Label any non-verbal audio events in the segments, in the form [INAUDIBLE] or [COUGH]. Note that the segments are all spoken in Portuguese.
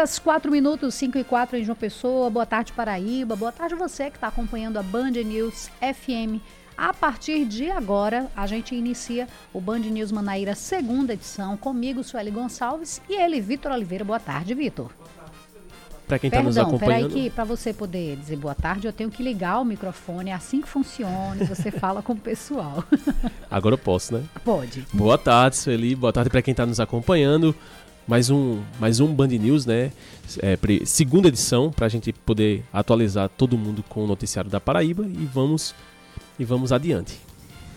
Horas, 4 minutos, 5 e 4 em João Pessoa. Boa tarde, Paraíba. Boa tarde você que está acompanhando a Band News FM. A partir de agora, a gente inicia o Band News Manaíra, segunda edição, comigo, Sueli Gonçalves, e ele, Vitor Oliveira. Boa tarde, Vitor. Para quem está nos acompanhando. Peraí que para você poder dizer boa tarde, eu tenho que ligar o microfone, é assim que funciona, você [LAUGHS] fala com o pessoal. Agora eu posso, né? Pode. Boa tarde, Sueli. Boa tarde para quem está nos acompanhando mais um, mais um Band News, né? É, segunda edição, para a gente poder atualizar todo mundo com o noticiário da Paraíba e vamos, e vamos adiante.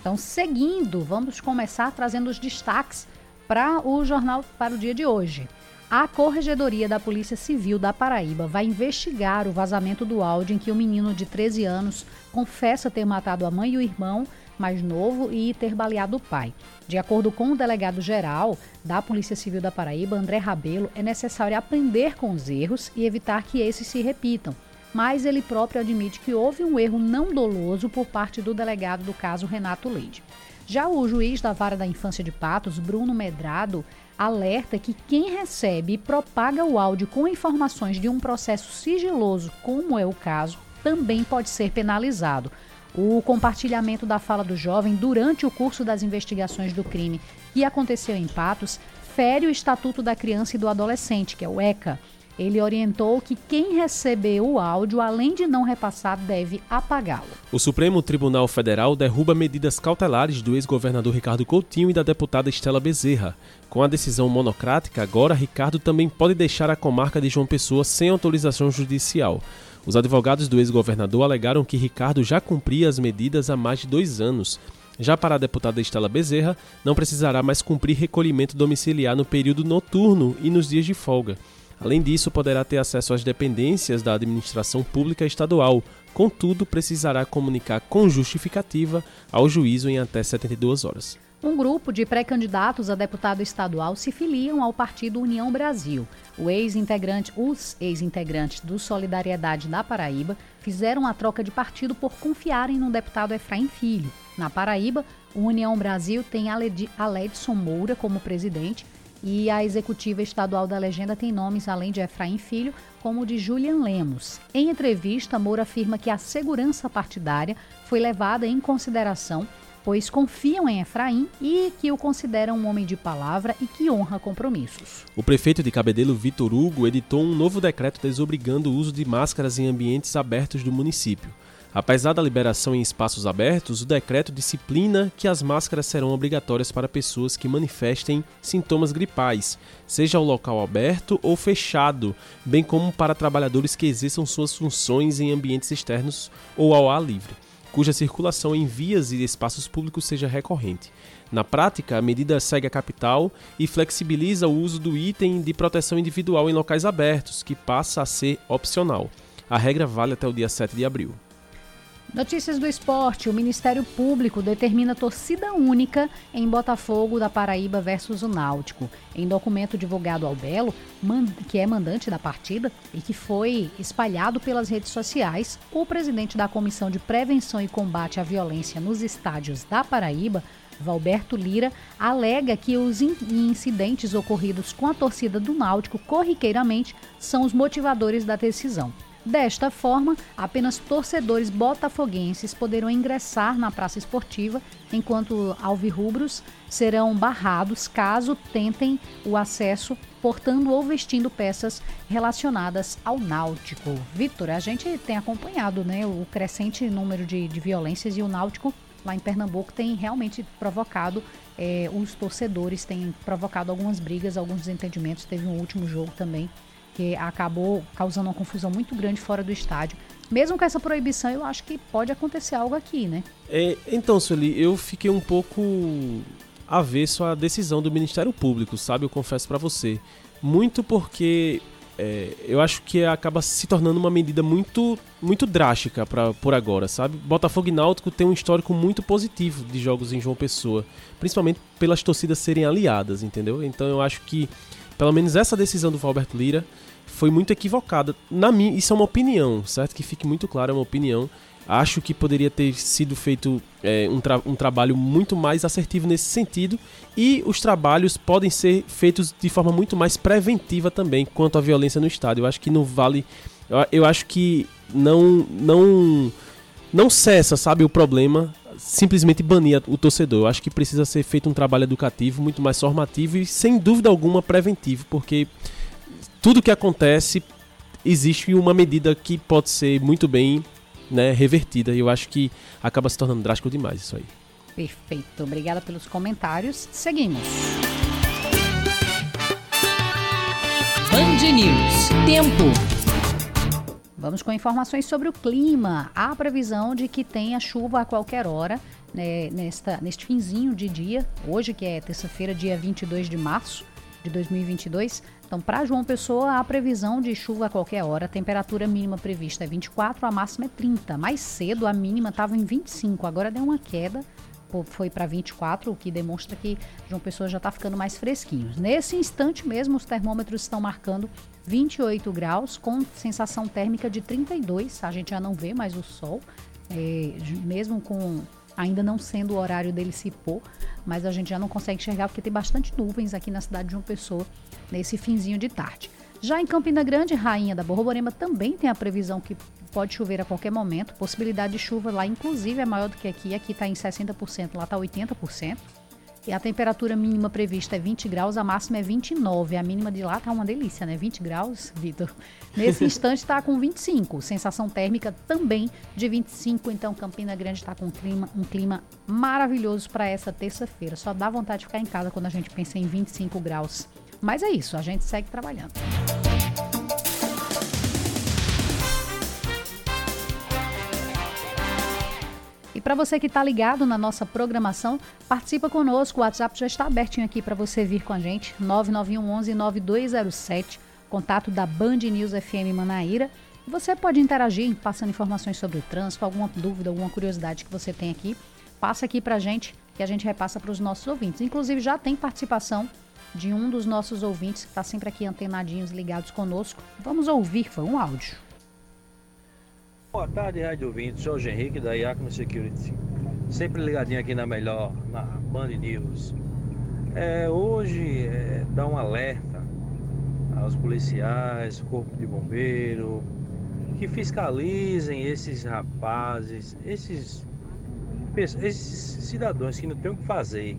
Então, seguindo, vamos começar trazendo os destaques para o jornal para o dia de hoje. A Corregedoria da Polícia Civil da Paraíba vai investigar o vazamento do áudio em que o menino de 13 anos confessa ter matado a mãe e o irmão mais novo e ter baleado o pai. De acordo com o delegado-geral da Polícia Civil da Paraíba, André Rabelo, é necessário aprender com os erros e evitar que esses se repitam. Mas ele próprio admite que houve um erro não doloso por parte do delegado do caso Renato Leide. Já o juiz da Vara da Infância de Patos, Bruno Medrado, alerta que quem recebe e propaga o áudio com informações de um processo sigiloso, como é o caso, também pode ser penalizado. O compartilhamento da fala do jovem durante o curso das investigações do crime que aconteceu em Patos fere o Estatuto da Criança e do Adolescente, que é o ECA. Ele orientou que quem recebeu o áudio, além de não repassar, deve apagá-lo. O Supremo Tribunal Federal derruba medidas cautelares do ex-governador Ricardo Coutinho e da deputada Estela Bezerra. Com a decisão monocrática, agora Ricardo também pode deixar a comarca de João Pessoa sem autorização judicial. Os advogados do ex-governador alegaram que Ricardo já cumpria as medidas há mais de dois anos. Já para a deputada Estela Bezerra, não precisará mais cumprir recolhimento domiciliar no período noturno e nos dias de folga. Além disso, poderá ter acesso às dependências da administração pública estadual, contudo, precisará comunicar com justificativa ao juízo em até 72 horas. Um grupo de pré-candidatos a deputado estadual se filiam ao partido União Brasil. O ex-integrante, os ex-integrantes do Solidariedade da Paraíba fizeram a troca de partido por confiarem no deputado Efraim Filho. Na Paraíba, o União Brasil tem Aledson Moura como presidente e a executiva estadual da legenda tem nomes, além de Efraim Filho, como o de Julian Lemos. Em entrevista, Moura afirma que a segurança partidária foi levada em consideração pois confiam em Efraim e que o consideram um homem de palavra e que honra compromissos. O prefeito de Cabedelo, Vitor Hugo, editou um novo decreto desobrigando o uso de máscaras em ambientes abertos do município. Apesar da liberação em espaços abertos, o decreto disciplina que as máscaras serão obrigatórias para pessoas que manifestem sintomas gripais, seja o local aberto ou fechado, bem como para trabalhadores que exerçam suas funções em ambientes externos ou ao ar livre cuja circulação em vias e espaços públicos seja recorrente. Na prática, a medida segue a capital e flexibiliza o uso do item de proteção individual em locais abertos, que passa a ser opcional. A regra vale até o dia 7 de abril. Notícias do esporte. O Ministério Público determina torcida única em Botafogo da Paraíba versus o Náutico. Em documento divulgado ao Belo, que é mandante da partida e que foi espalhado pelas redes sociais, o presidente da Comissão de Prevenção e Combate à Violência nos Estádios da Paraíba, Valberto Lira, alega que os incidentes ocorridos com a torcida do Náutico corriqueiramente são os motivadores da decisão. Desta forma, apenas torcedores botafoguenses poderão ingressar na praça esportiva, enquanto alvirrubros serão barrados caso tentem o acesso portando ou vestindo peças relacionadas ao náutico. Vitor, a gente tem acompanhado né, o crescente número de, de violências e o náutico lá em Pernambuco tem realmente provocado é, os torcedores, tem provocado algumas brigas, alguns desentendimentos. Teve um último jogo também que acabou causando uma confusão muito grande fora do estádio. Mesmo com essa proibição, eu acho que pode acontecer algo aqui, né? É, então, Sueli, eu fiquei um pouco avesso à decisão do Ministério Público, sabe? Eu confesso para você. Muito porque é, eu acho que acaba se tornando uma medida muito, muito drástica pra, por agora, sabe? Botafogo e Náutico tem um histórico muito positivo de jogos em João Pessoa, principalmente pelas torcidas serem aliadas, entendeu? Então eu acho que, pelo menos essa decisão do Valberto Lira foi muito equivocada. Na minha, isso é uma opinião, certo? Que fique muito claro, é uma opinião. Acho que poderia ter sido feito é, um, tra um trabalho muito mais assertivo nesse sentido e os trabalhos podem ser feitos de forma muito mais preventiva também quanto à violência no estádio. Eu acho que não vale. Eu, eu acho que não, não, não cessa, sabe, o problema simplesmente banir o torcedor. Eu acho que precisa ser feito um trabalho educativo, muito mais formativo e, sem dúvida alguma, preventivo, porque tudo que acontece existe uma medida que pode ser muito bem né, revertida. E eu acho que acaba se tornando drástico demais isso aí. Perfeito. Obrigada pelos comentários. Seguimos. Band News. Tempo. Vamos com informações sobre o clima. Há previsão de que tenha chuva a qualquer hora né, nesta, neste finzinho de dia, hoje que é terça-feira, dia 22 de março de 2022. Então, para João Pessoa, há previsão de chuva a qualquer hora. A temperatura mínima prevista é 24, a máxima é 30. Mais cedo, a mínima estava em 25, agora deu uma queda, foi para 24, o que demonstra que João Pessoa já está ficando mais fresquinho. Nesse instante mesmo, os termômetros estão marcando 28 graus, com sensação térmica de 32. A gente já não vê mais o sol, é, mesmo com ainda não sendo o horário dele se pôr, mas a gente já não consegue enxergar porque tem bastante nuvens aqui na cidade de João Pessoa nesse finzinho de tarde. Já em Campina Grande, Rainha da Borborema também tem a previsão que pode chover a qualquer momento. Possibilidade de chuva lá, inclusive, é maior do que aqui. Aqui está em 60%, lá está 80%. E a temperatura mínima prevista é 20 graus, a máxima é 29. A mínima de lá tá uma delícia, né? 20 graus, Vitor. Nesse [LAUGHS] instante está com 25. Sensação térmica também de 25. Então Campina Grande está com um clima, um clima maravilhoso para essa terça-feira. Só dá vontade de ficar em casa quando a gente pensa em 25 graus. Mas é isso, a gente segue trabalhando. Para você que está ligado na nossa programação, participa conosco. O WhatsApp já está abertinho aqui para você vir com a gente. 9911 9207, contato da Band News FM Manaíra. Você pode interagir passando informações sobre o trânsito, alguma dúvida, alguma curiosidade que você tem aqui. Passa aqui para a gente que a gente repassa para os nossos ouvintes. Inclusive já tem participação de um dos nossos ouvintes que está sempre aqui antenadinhos ligados conosco. Vamos ouvir, foi um áudio. Boa tarde, Rádio Ouvintes. Jorge Henrique, da Iacno Security. Sempre ligadinho aqui na melhor, na Band News. É, hoje é, dá um alerta aos policiais, corpo de bombeiro, que fiscalizem esses rapazes, esses, esses cidadãos que não têm o que fazer,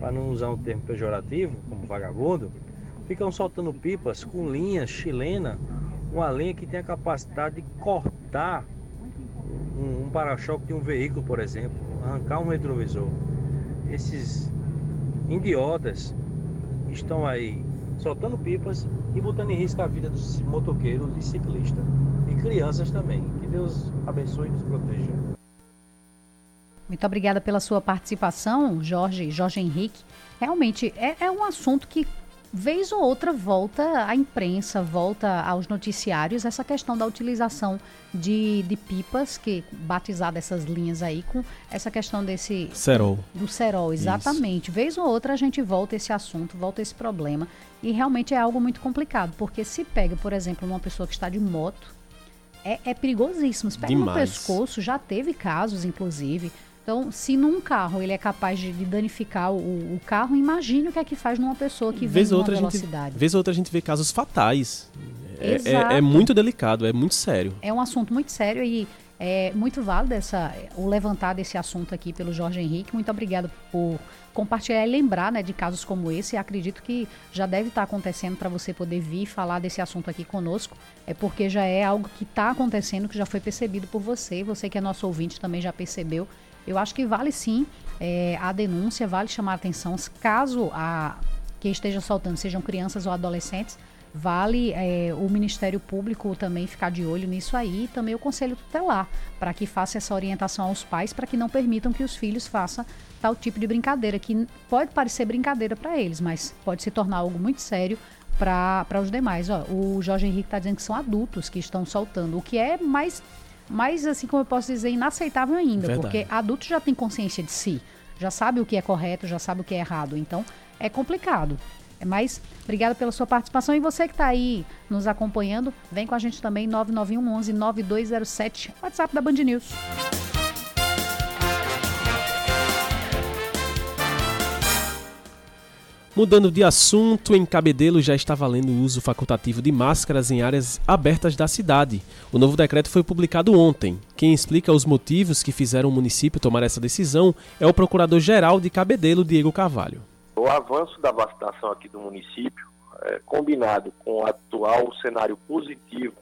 para não usar um termo pejorativo, como vagabundo, ficam soltando pipas com linha chilena uma linha que tem a capacidade de cortar um, um para-choque de um veículo, por exemplo, arrancar um retrovisor. Esses idiotas estão aí soltando pipas e botando em risco a vida dos motoqueiros e ciclistas e crianças também. Que Deus abençoe e nos proteja. Muito obrigada pela sua participação, Jorge, Jorge Henrique. Realmente é, é um assunto que vez ou outra volta à imprensa, volta aos noticiários essa questão da utilização de, de pipas, que batizada essas linhas aí com essa questão desse cerol. Do cerol, exatamente. Isso. Vez ou outra a gente volta esse assunto, volta esse problema e realmente é algo muito complicado, porque se pega, por exemplo, uma pessoa que está de moto, é, é perigosíssimo. Se pega Demais. no pescoço, já teve casos, inclusive, então, se num carro ele é capaz de, danificar o, o, carro, imagine o que é que faz numa pessoa que vem numa velocidade. Gente, vez ou outra a gente vê casos fatais. É, é, é, muito delicado, é muito sério. É um assunto muito sério e é muito válido essa, o levantar desse assunto aqui pelo Jorge Henrique. Muito obrigado por compartilhar e lembrar né, de casos como esse. Acredito que já deve estar acontecendo para você poder vir falar desse assunto aqui conosco. É porque já é algo que está acontecendo, que já foi percebido por você. Você que é nosso ouvinte também já percebeu. Eu acho que vale sim é, a denúncia, vale chamar a atenção caso a que esteja soltando sejam crianças ou adolescentes, vale é, o Ministério Público também ficar de olho nisso aí, e também o Conselho Tutelar, para que faça essa orientação aos pais, para que não permitam que os filhos façam tal tipo de brincadeira, que pode parecer brincadeira para eles, mas pode se tornar algo muito sério para os demais. Ó, o Jorge Henrique está dizendo que são adultos que estão soltando, o que é mais, mais assim como eu posso dizer, inaceitável ainda, Verdade. porque adultos já têm consciência de si, já sabe o que é correto, já sabe o que é errado, então é complicado. É Mas obrigada pela sua participação e você que está aí nos acompanhando, vem com a gente também 991 11 9207, WhatsApp da Band News. Mudando de assunto, em Cabedelo já está valendo o uso facultativo de máscaras em áreas abertas da cidade. O novo decreto foi publicado ontem. Quem explica os motivos que fizeram o município tomar essa decisão é o procurador-geral de Cabedelo, Diego Carvalho. O avanço da vacinação aqui do município é, combinado com o atual cenário positivo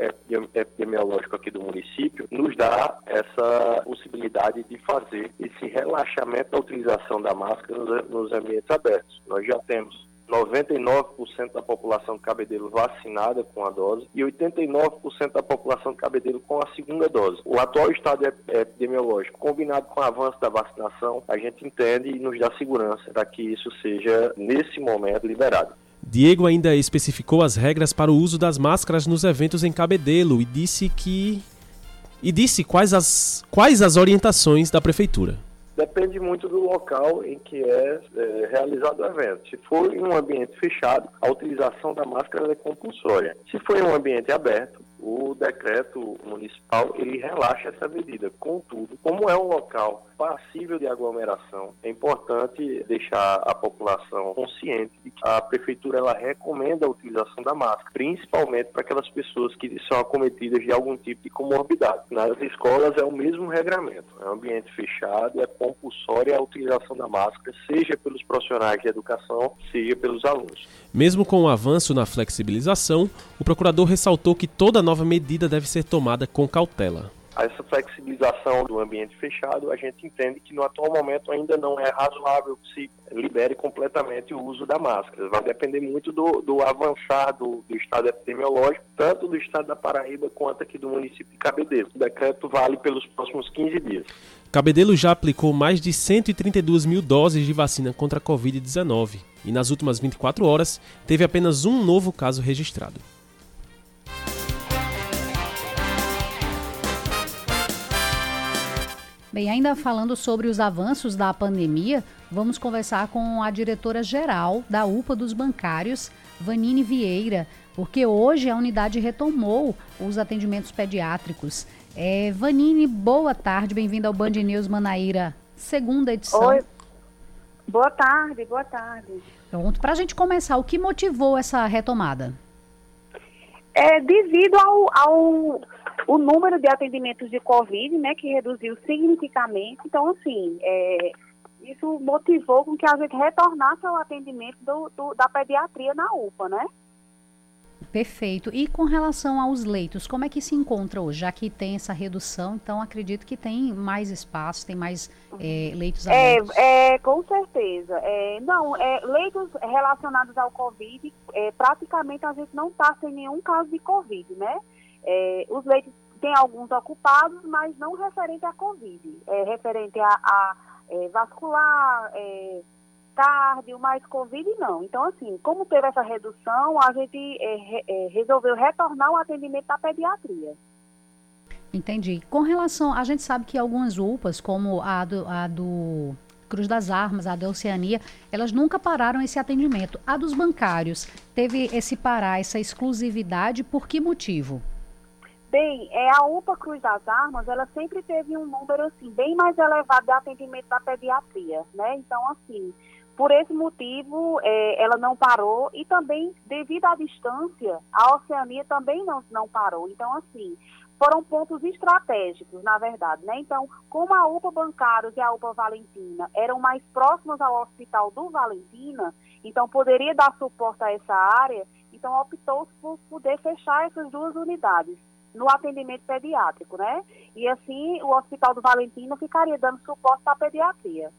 epidemiológico aqui do município, nos dá essa possibilidade de fazer esse relaxamento da utilização da máscara nos ambientes abertos. Nós já temos 99% da população de Cabedelo vacinada com a dose e 89% da população de Cabedelo com a segunda dose. O atual estado epidemiológico, combinado com o avanço da vacinação, a gente entende e nos dá segurança para que isso seja, nesse momento, liberado. Diego ainda especificou as regras para o uso das máscaras nos eventos em Cabedelo e disse que e disse quais as quais as orientações da prefeitura. Depende muito do local em que é, é realizado o evento. Se for em um ambiente fechado, a utilização da máscara é compulsória. Se for em um ambiente aberto, o decreto municipal ele relaxa essa medida. Contudo, como é um local passível de aglomeração, é importante deixar a população consciente de que a prefeitura ela recomenda a utilização da máscara, principalmente para aquelas pessoas que são acometidas de algum tipo de comorbidade. Nas escolas é o mesmo regramento, é um ambiente fechado, é compulsória a utilização da máscara, seja pelos profissionais de educação, seja pelos alunos. Mesmo com o avanço na flexibilização, o procurador ressaltou que toda nova medida deve ser tomada com cautela. Essa flexibilização do ambiente fechado, a gente entende que no atual momento ainda não é razoável que se libere completamente o uso da máscara. Vai depender muito do, do avançar do, do, estado epidemiológico, tanto do estado da Paraíba quanto aqui do município de Cabedelo. O decreto vale pelos próximos 15 dias. Cabedelo já aplicou mais de 132 mil doses de vacina contra a Covid-19 e nas últimas 24 horas teve apenas um novo caso registrado. Bem, ainda falando sobre os avanços da pandemia, vamos conversar com a diretora-geral da UPA dos Bancários, Vanine Vieira, porque hoje a unidade retomou os atendimentos pediátricos. É, Vanine, boa tarde, bem-vinda ao Band News Manaíra, segunda edição. Oi, boa tarde, boa tarde. Pronto, para a gente começar, o que motivou essa retomada? É devido ao, ao o número de atendimentos de Covid, né, que reduziu significativamente. Então, assim, é, isso motivou com que a gente retornasse ao atendimento do, do, da pediatria na UPA, né? Perfeito. E com relação aos leitos, como é que se encontra hoje? Já que tem essa redução, então acredito que tem mais espaço, tem mais é, leitos é, abertos. É, é com certeza. É, não, é, leitos relacionados ao Covid, é, praticamente a gente não está sem nenhum caso de Covid, né? É, os leitos tem alguns ocupados, mas não referente à Covid, é referente a, a é, vascular, é, cardio, mas Covid não. Então, assim, como teve essa redução, a gente é, é, resolveu retornar o atendimento da pediatria. Entendi. Com relação, a gente sabe que algumas UPAs, como a do, a do Cruz das Armas, a da Oceania, elas nunca pararam esse atendimento. A dos bancários, teve esse parar, essa exclusividade, por que motivo? Bem, é, a UPA Cruz das Armas, ela sempre teve um número, assim, bem mais elevado de atendimento da pediatria, né? Então, assim, por esse motivo, é, ela não parou e também, devido à distância, a Oceania também não, não parou. Então, assim, foram pontos estratégicos, na verdade, né? Então, como a UPA Bancários e a UPA Valentina eram mais próximas ao hospital do Valentina, então poderia dar suporte a essa área, então optou-se por poder fechar essas duas unidades no atendimento pediátrico, né? E assim o Hospital do Valentino ficaria dando suporte a pediatria.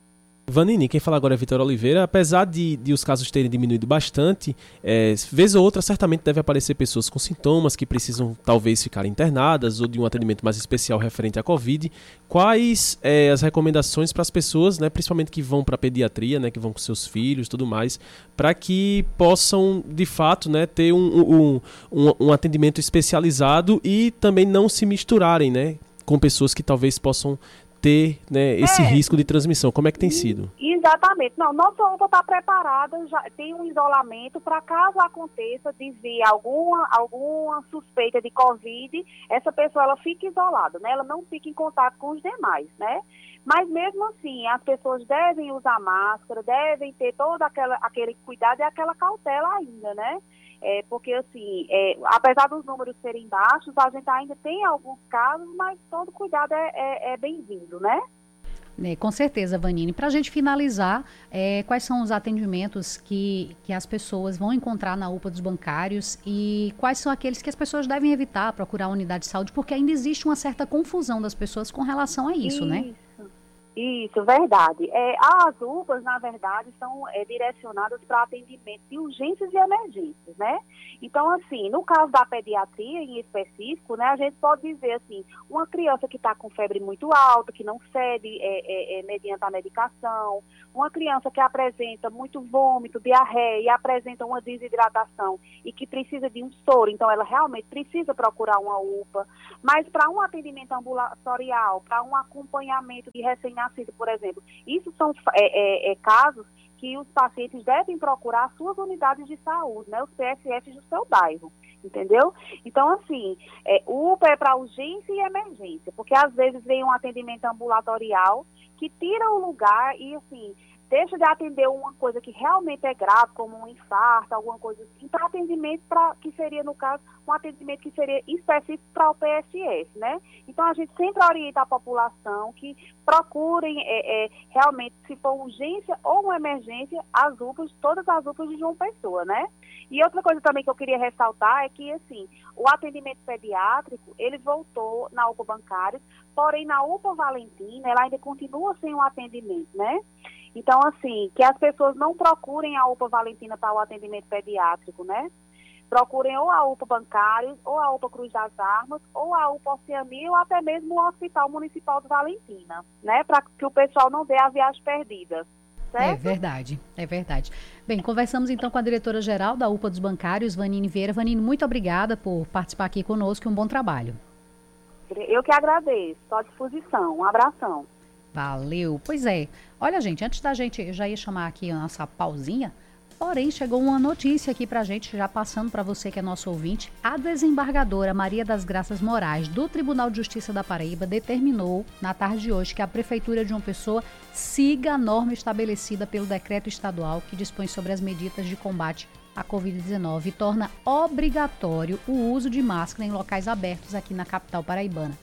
Vanini, quem fala agora é Vitor Oliveira. Apesar de, de, os casos terem diminuído bastante, é, vez ou outra certamente deve aparecer pessoas com sintomas que precisam talvez ficar internadas ou de um atendimento mais especial referente à Covid. Quais é, as recomendações para as pessoas, né, principalmente que vão para a pediatria, né, que vão com seus filhos tudo mais, para que possam de fato né, ter um, um, um, um atendimento especializado e também não se misturarem né, com pessoas que talvez possam ter né, esse é, risco de transmissão. Como é que tem sido? Exatamente. Não, nossa UPA está preparada, já tem um isolamento para caso aconteça de vir alguma, alguma suspeita de Covid, essa pessoa ela fica isolada, né? Ela não fica em contato com os demais, né? Mas mesmo assim, as pessoas devem usar máscara, devem ter todo aquela, aquele cuidado e aquela cautela ainda, né? É, porque, assim, é, apesar dos números serem baixos, a gente ainda tem alguns casos, mas todo cuidado é, é, é bem-vindo, né? É, com certeza, Vanini. Para a gente finalizar, é, quais são os atendimentos que, que as pessoas vão encontrar na UPA dos bancários e quais são aqueles que as pessoas devem evitar procurar a unidade de saúde, porque ainda existe uma certa confusão das pessoas com relação a isso, isso. né? Isso, verdade. É, as UPAs, na verdade, são é, direcionadas para atendimento de urgências e emergências, né? Então, assim, no caso da pediatria em específico, né, a gente pode dizer assim, uma criança que está com febre muito alta, que não cede é, é, é, mediante a medicação, uma criança que apresenta muito vômito, diarreia e apresenta uma desidratação e que precisa de um soro, então ela realmente precisa procurar uma UPA. Mas para um atendimento ambulatorial, para um acompanhamento de recém nascido, por exemplo. Isso são é, é, é, casos que os pacientes devem procurar as suas unidades de saúde, né, os PSFs do seu bairro, entendeu? Então, assim, é, UPA é para urgência e emergência, porque às vezes vem um atendimento ambulatorial que tira o lugar e, assim, deixa de atender uma coisa que realmente é grave, como um infarto, alguma coisa assim, para atendimento para que seria, no caso, um atendimento que seria específico para o PSS, né? Então a gente sempre orienta a população que procurem é, é, realmente, se for urgência ou uma emergência, as UPAs, todas as UPAs de João Pessoa, né? E outra coisa também que eu queria ressaltar é que, assim, o atendimento pediátrico, ele voltou na UPA bancária, porém na UPA Valentina, ela ainda continua sem um atendimento, né? Então, assim, que as pessoas não procurem a UPA Valentina para o atendimento pediátrico, né? Procurem ou a UPA Bancários, ou a UPA Cruz das Armas, ou a UPA Oceania, ou até mesmo o Hospital Municipal de Valentina, né? Para que o pessoal não dê a viagem perdida. Certo? É verdade, é verdade. Bem, conversamos então com a diretora-geral da UPA dos Bancários, Vanine Vieira. Vanine, muito obrigada por participar aqui conosco e um bom trabalho. Eu que agradeço, estou à disposição. Um abração. Valeu. Pois é. Olha, gente, antes da gente, já ia chamar aqui a nossa pausinha, porém chegou uma notícia aqui pra gente, já passando para você que é nosso ouvinte. A desembargadora Maria das Graças Moraes, do Tribunal de Justiça da Paraíba, determinou na tarde de hoje que a Prefeitura de uma pessoa siga a norma estabelecida pelo decreto estadual que dispõe sobre as medidas de combate à Covid-19 e torna obrigatório o uso de máscara em locais abertos aqui na capital paraibana.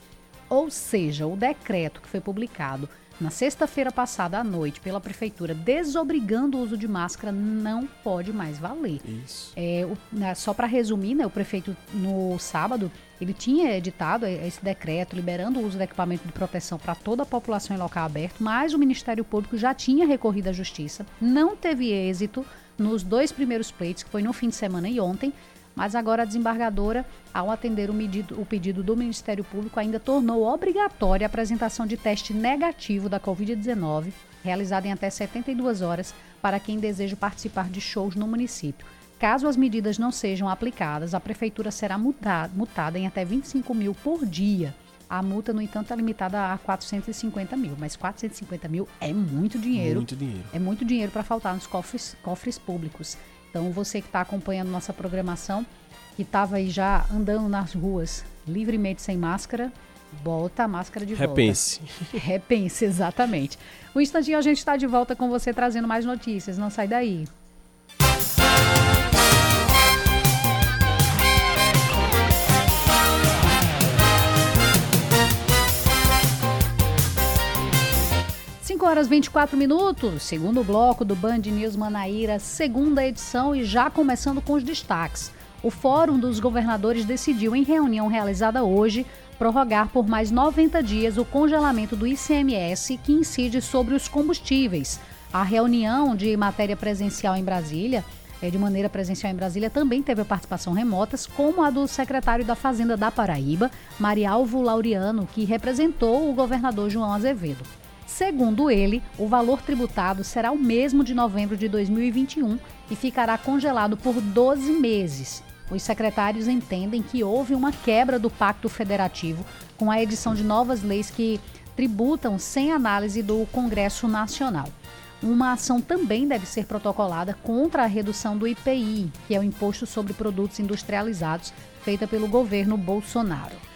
Ou seja, o decreto que foi publicado na sexta-feira passada à noite pela prefeitura desobrigando o uso de máscara não pode mais valer. Isso. É, o, né, só para resumir, né, o prefeito no sábado ele tinha editado esse decreto liberando o uso de equipamento de proteção para toda a população em local aberto, mas o Ministério Público já tinha recorrido à justiça, não teve êxito nos dois primeiros pleitos, que foi no fim de semana e ontem, mas agora a desembargadora, ao atender o, medido, o pedido do Ministério Público, ainda tornou obrigatória a apresentação de teste negativo da Covid-19, realizado em até 72 horas, para quem deseja participar de shows no município. Caso as medidas não sejam aplicadas, a prefeitura será multada, multada em até 25 mil por dia. A multa, no entanto, é limitada a 450 mil, mas 450 mil é muito dinheiro. Muito dinheiro. É muito dinheiro para faltar nos cofres, cofres públicos. Então, você que está acompanhando nossa programação, que estava aí já andando nas ruas livremente sem máscara, bota a máscara de volta. Repense. [LAUGHS] Repense, exatamente. Um instantinho a gente está de volta com você trazendo mais notícias. Não sai daí. 5 horas 24 minutos, segundo bloco do Band News Manaíra, segunda edição e já começando com os destaques. O Fórum dos Governadores decidiu, em reunião realizada hoje, prorrogar por mais 90 dias o congelamento do ICMS que incide sobre os combustíveis. A reunião de matéria presencial em Brasília é, de maneira presencial em Brasília também teve participação remotas, como a do secretário da Fazenda da Paraíba, Marialvo Laureano, que representou o governador João Azevedo. Segundo ele, o valor tributado será o mesmo de novembro de 2021 e ficará congelado por 12 meses. Os secretários entendem que houve uma quebra do Pacto Federativo com a edição de novas leis que tributam sem análise do Congresso Nacional. Uma ação também deve ser protocolada contra a redução do IPI, que é o Imposto sobre Produtos Industrializados, feita pelo governo Bolsonaro.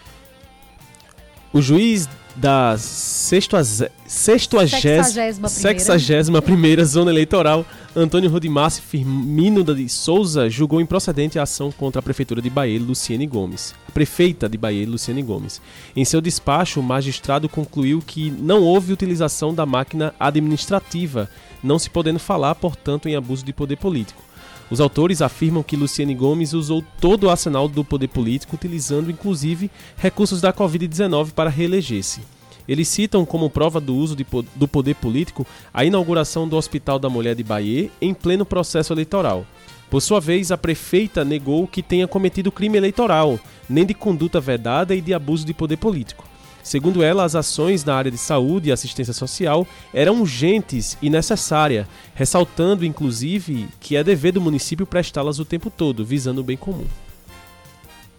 O juiz da 61 primeira Zona Eleitoral, Antônio Rodimassi Firmino de Souza, julgou improcedente a ação contra a Prefeitura de Bahia, Luciene Gomes. A prefeita de Bahia, Luciene Gomes. Em seu despacho, o magistrado concluiu que não houve utilização da máquina administrativa, não se podendo falar, portanto, em abuso de poder político. Os autores afirmam que Luciane Gomes usou todo o arsenal do poder político, utilizando inclusive recursos da Covid-19 para reeleger-se. Eles citam como prova do uso de, do poder político a inauguração do Hospital da Mulher de Bahia em pleno processo eleitoral. Por sua vez, a prefeita negou que tenha cometido crime eleitoral, nem de conduta vedada e de abuso de poder político. Segundo ela, as ações na área de saúde e assistência social eram urgentes e necessárias, ressaltando inclusive que é dever do município prestá-las o tempo todo, visando o bem comum.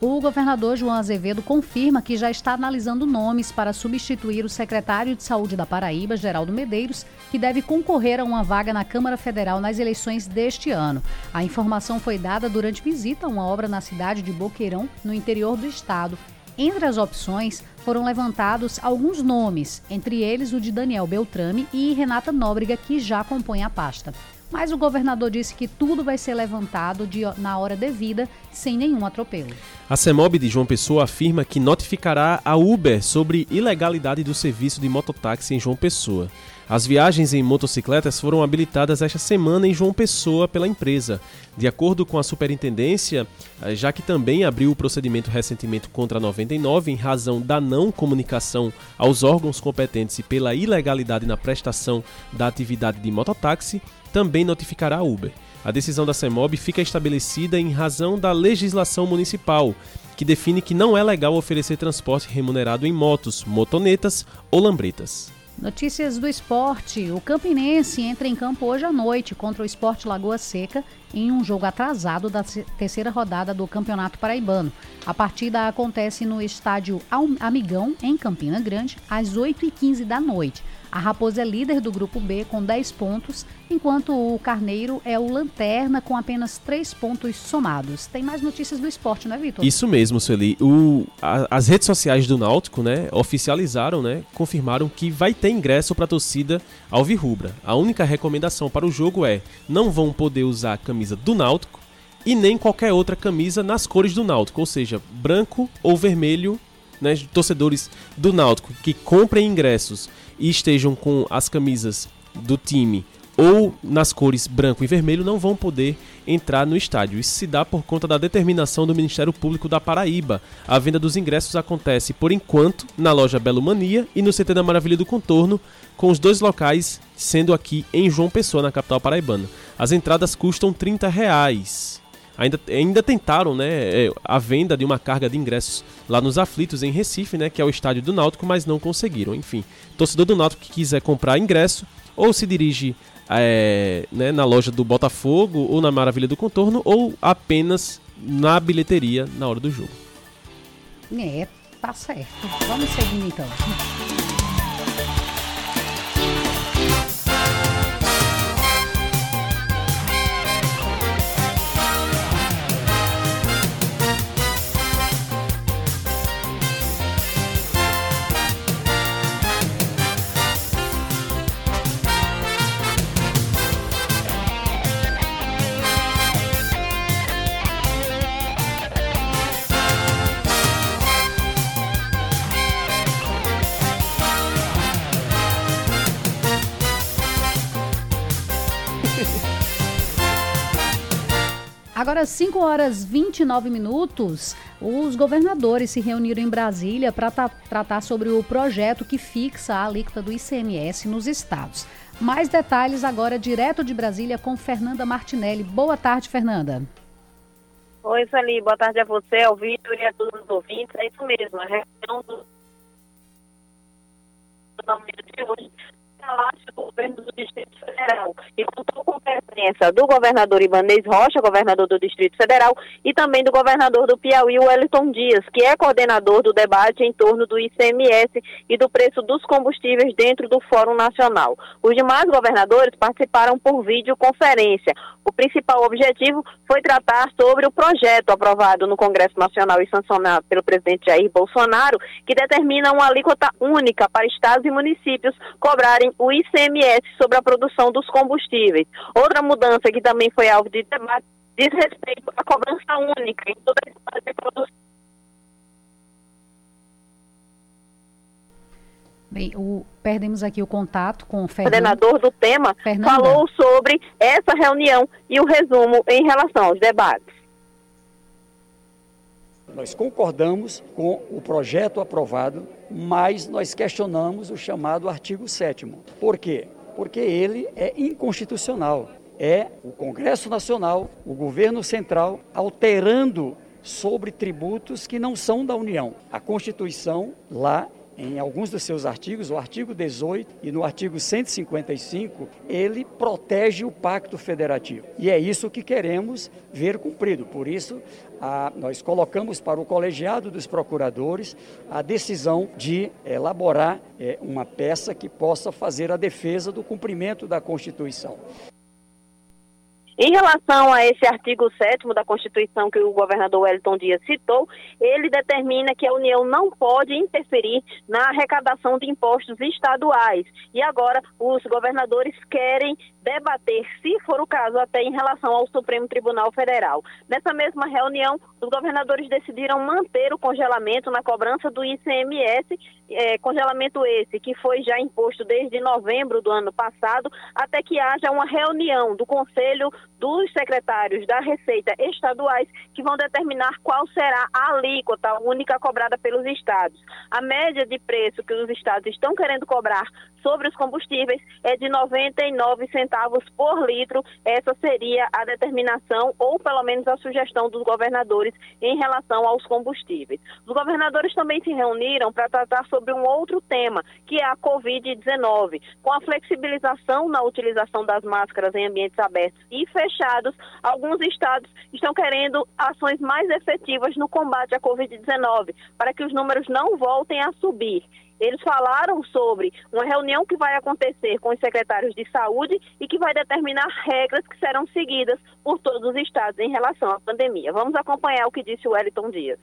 O governador João Azevedo confirma que já está analisando nomes para substituir o secretário de Saúde da Paraíba, Geraldo Medeiros, que deve concorrer a uma vaga na Câmara Federal nas eleições deste ano. A informação foi dada durante visita a uma obra na cidade de Boqueirão, no interior do estado, entre as opções foram levantados alguns nomes, entre eles o de Daniel Beltrame e Renata Nóbrega, que já compõem a pasta. Mas o governador disse que tudo vai ser levantado de, na hora devida, sem nenhum atropelo. A CEMOB de João Pessoa afirma que notificará a Uber sobre ilegalidade do serviço de mototáxi em João Pessoa. As viagens em motocicletas foram habilitadas esta semana em João Pessoa pela empresa. De acordo com a superintendência, eh, já que também abriu o procedimento recentemente contra a 99 em razão da não comunicação aos órgãos competentes e pela ilegalidade na prestação da atividade de mototáxi, também notificará a Uber. A decisão da CEMOB fica estabelecida em razão da legislação municipal, que define que não é legal oferecer transporte remunerado em motos, motonetas ou lambretas. Notícias do esporte. O Campinense entra em campo hoje à noite contra o Esporte Lagoa Seca em um jogo atrasado da terceira rodada do Campeonato Paraibano. A partida acontece no estádio Amigão, em Campina Grande, às 8h15 da noite. A Raposa é líder do grupo B com 10 pontos, enquanto o Carneiro é o lanterna com apenas 3 pontos somados. Tem mais notícias do esporte, não é, Vitor? Isso mesmo, Sueli. O, a, as redes sociais do Náutico, né, oficializaram, né, confirmaram que vai ter ingresso para a torcida alvirrubra. A única recomendação para o jogo é: não vão poder usar a camisa do Náutico e nem qualquer outra camisa nas cores do Náutico, ou seja, branco ou vermelho né, torcedores do Náutico que comprem ingressos e estejam com as camisas do time ou nas cores branco e vermelho não vão poder entrar no estádio. Isso se dá por conta da determinação do Ministério Público da Paraíba. A venda dos ingressos acontece, por enquanto, na loja Belo Mania e no CT da Maravilha do Contorno, com os dois locais sendo aqui em João Pessoa, na capital paraibana. As entradas custam 30 reais ainda, ainda tentaram né, é, a venda de uma carga de ingressos lá nos Aflitos, em Recife, né, que é o estádio do Náutico, mas não conseguiram. Enfim, torcedor do Náutico que quiser comprar ingresso, ou se dirige é, né, na loja do Botafogo, ou na Maravilha do Contorno, ou apenas na bilheteria na hora do jogo. É, tá certo. Vamos seguir então. Agora, 5 horas 29 minutos, os governadores se reuniram em Brasília para tratar sobre o projeto que fixa a alíquota do ICMS nos estados. Mais detalhes agora direto de Brasília com Fernanda Martinelli. Boa tarde, Fernanda. Oi, Sali, boa tarde a você, ao Vitor e a todos os ouvintes. É isso mesmo, a reunião do do Governo do Distrito Federal e contou com presença do governador Ibanez Rocha, governador do Distrito Federal, e também do governador do Piauí, Wellington Dias, que é coordenador do debate em torno do ICMS e do preço dos combustíveis dentro do Fórum Nacional. Os demais governadores participaram por videoconferência. O principal objetivo foi tratar sobre o projeto aprovado no Congresso Nacional e sancionado pelo presidente Jair Bolsonaro, que determina uma alíquota única para estados e municípios cobrarem o ICMS sobre a produção dos combustíveis. Outra mudança que também foi alvo de debate diz respeito à cobrança única em toda a de produção. Bem, o, perdemos aqui o contato com o Fernando. coordenador do tema Fernanda. falou sobre essa reunião e o resumo em relação aos debates. Nós concordamos com o projeto aprovado, mas nós questionamos o chamado artigo 7 Por quê? Porque ele é inconstitucional. É o Congresso Nacional, o governo central, alterando sobre tributos que não são da União. A Constituição lá em alguns dos seus artigos, o artigo 18 e no artigo 155, ele protege o pacto federativo. E é isso que queremos ver cumprido. Por isso, a, nós colocamos para o colegiado dos procuradores a decisão de elaborar é, uma peça que possa fazer a defesa do cumprimento da Constituição. Em relação a esse artigo 7 da Constituição que o governador Wellington Dias citou, ele determina que a União não pode interferir na arrecadação de impostos estaduais. E agora os governadores querem debater, se for o caso, até em relação ao Supremo Tribunal Federal. Nessa mesma reunião, os governadores decidiram manter o congelamento na cobrança do ICMS, é, congelamento esse que foi já imposto desde novembro do ano passado, até que haja uma reunião do Conselho dos secretários da Receita estaduais que vão determinar qual será a alíquota única cobrada pelos estados. A média de preço que os estados estão querendo cobrar sobre os combustíveis é de 99 centavos por litro. Essa seria a determinação ou pelo menos a sugestão dos governadores em relação aos combustíveis. Os governadores também se reuniram para tratar sobre um outro tema, que é a COVID-19, com a flexibilização na utilização das máscaras em ambientes abertos e fechados, alguns estados estão querendo ações mais efetivas no combate à Covid-19, para que os números não voltem a subir. Eles falaram sobre uma reunião que vai acontecer com os secretários de saúde e que vai determinar regras que serão seguidas por todos os estados em relação à pandemia. Vamos acompanhar o que disse o Wellington Dias.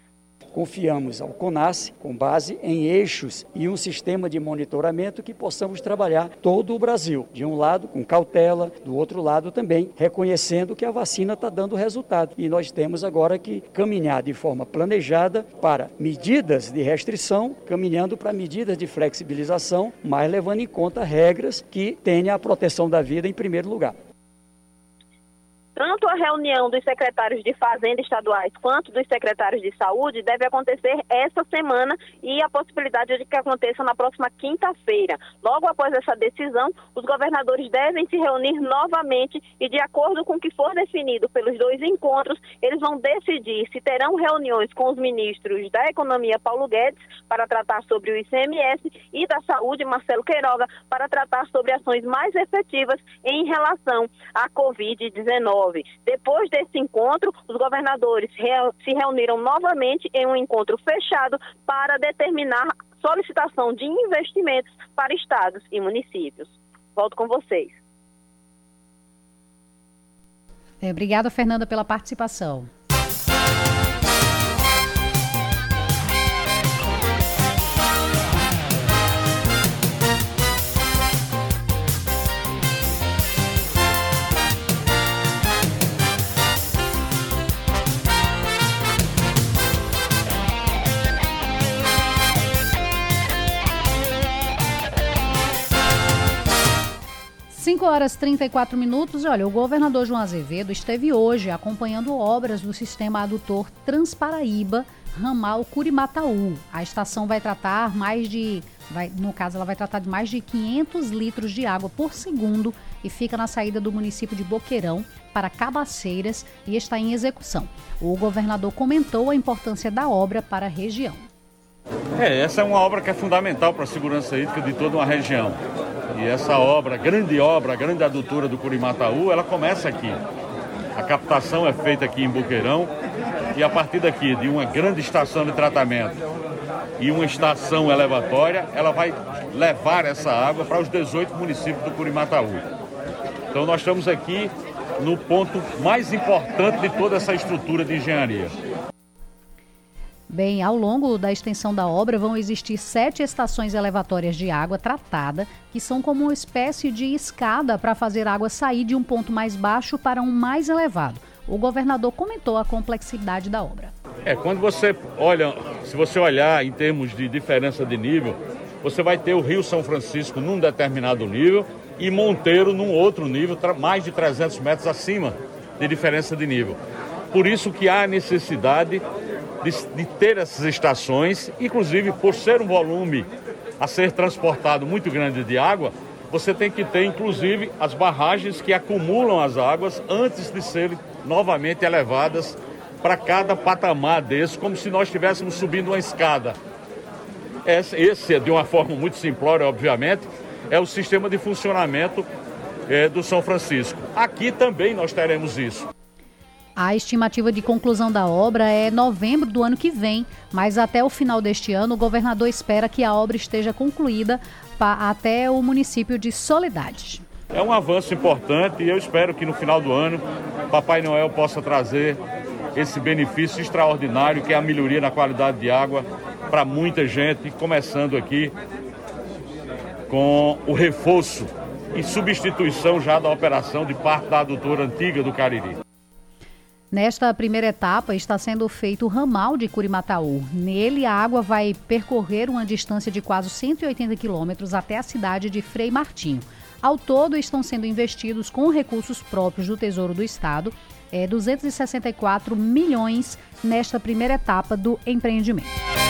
Confiamos ao CONAS com base em eixos e um sistema de monitoramento que possamos trabalhar todo o Brasil. De um lado, com cautela, do outro lado também, reconhecendo que a vacina está dando resultado. E nós temos agora que caminhar de forma planejada para medidas de restrição, caminhando para medidas de flexibilização, mas levando em conta regras que tenham a proteção da vida em primeiro lugar. Tanto a reunião dos secretários de Fazenda estaduais quanto dos secretários de Saúde deve acontecer essa semana e a possibilidade de que aconteça na próxima quinta-feira. Logo após essa decisão, os governadores devem se reunir novamente e, de acordo com o que for definido pelos dois encontros, eles vão decidir se terão reuniões com os ministros da Economia, Paulo Guedes, para tratar sobre o ICMS, e da Saúde, Marcelo Queiroga, para tratar sobre ações mais efetivas em relação à Covid-19. Depois desse encontro, os governadores se reuniram novamente em um encontro fechado para determinar solicitação de investimentos para estados e municípios. Volto com vocês. É, obrigada, Fernanda, pela participação. 5 horas 34 minutos. Olha, o governador João Azevedo esteve hoje acompanhando obras do sistema adutor Transparaíba, ramal Curimataú. A estação vai tratar mais de Vai, no caso, ela vai tratar de mais de 500 litros de água por segundo e fica na saída do município de Boqueirão para Cabaceiras e está em execução. O governador comentou a importância da obra para a região. É, essa é uma obra que é fundamental para a segurança hídrica de toda uma região. E essa obra, grande obra, grande adutora do Curimataú, ela começa aqui. A captação é feita aqui em Boqueirão e a partir daqui, de uma grande estação de tratamento e uma estação elevatória, ela vai levar essa água para os 18 municípios do Curimataú. Então nós estamos aqui no ponto mais importante de toda essa estrutura de engenharia. Bem, ao longo da extensão da obra vão existir sete estações elevatórias de água tratada, que são como uma espécie de escada para fazer a água sair de um ponto mais baixo para um mais elevado. O governador comentou a complexidade da obra. É, quando você olha, se você olhar em termos de diferença de nível, você vai ter o Rio São Francisco num determinado nível e Monteiro num outro nível, mais de 300 metros acima de diferença de nível. Por isso que há necessidade de, de ter essas estações, inclusive por ser um volume a ser transportado muito grande de água, você tem que ter inclusive as barragens que acumulam as águas antes de serem novamente elevadas para cada patamar desse, como se nós estivéssemos subindo uma escada. Esse, esse, de uma forma muito simplória, obviamente, é o sistema de funcionamento é, do São Francisco. Aqui também nós teremos isso. A estimativa de conclusão da obra é novembro do ano que vem, mas até o final deste ano o governador espera que a obra esteja concluída até o município de Soledade. É um avanço importante e eu espero que no final do ano Papai Noel possa trazer esse benefício extraordinário que é a melhoria na qualidade de água para muita gente, começando aqui com o reforço e substituição já da operação de parte da adutora antiga do Cariri. Nesta primeira etapa está sendo feito o ramal de Curimataú. Nele, a água vai percorrer uma distância de quase 180 quilômetros até a cidade de Frei Martinho. Ao todo, estão sendo investidos com recursos próprios do Tesouro do Estado é, 264 milhões nesta primeira etapa do empreendimento.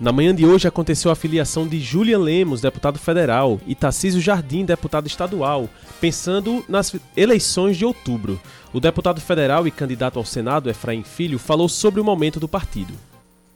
Na manhã de hoje aconteceu a filiação de Julian Lemos, deputado federal, e Tarcísio Jardim, deputado estadual, pensando nas eleições de outubro. O deputado federal e candidato ao Senado, Efraim Filho, falou sobre o momento do partido.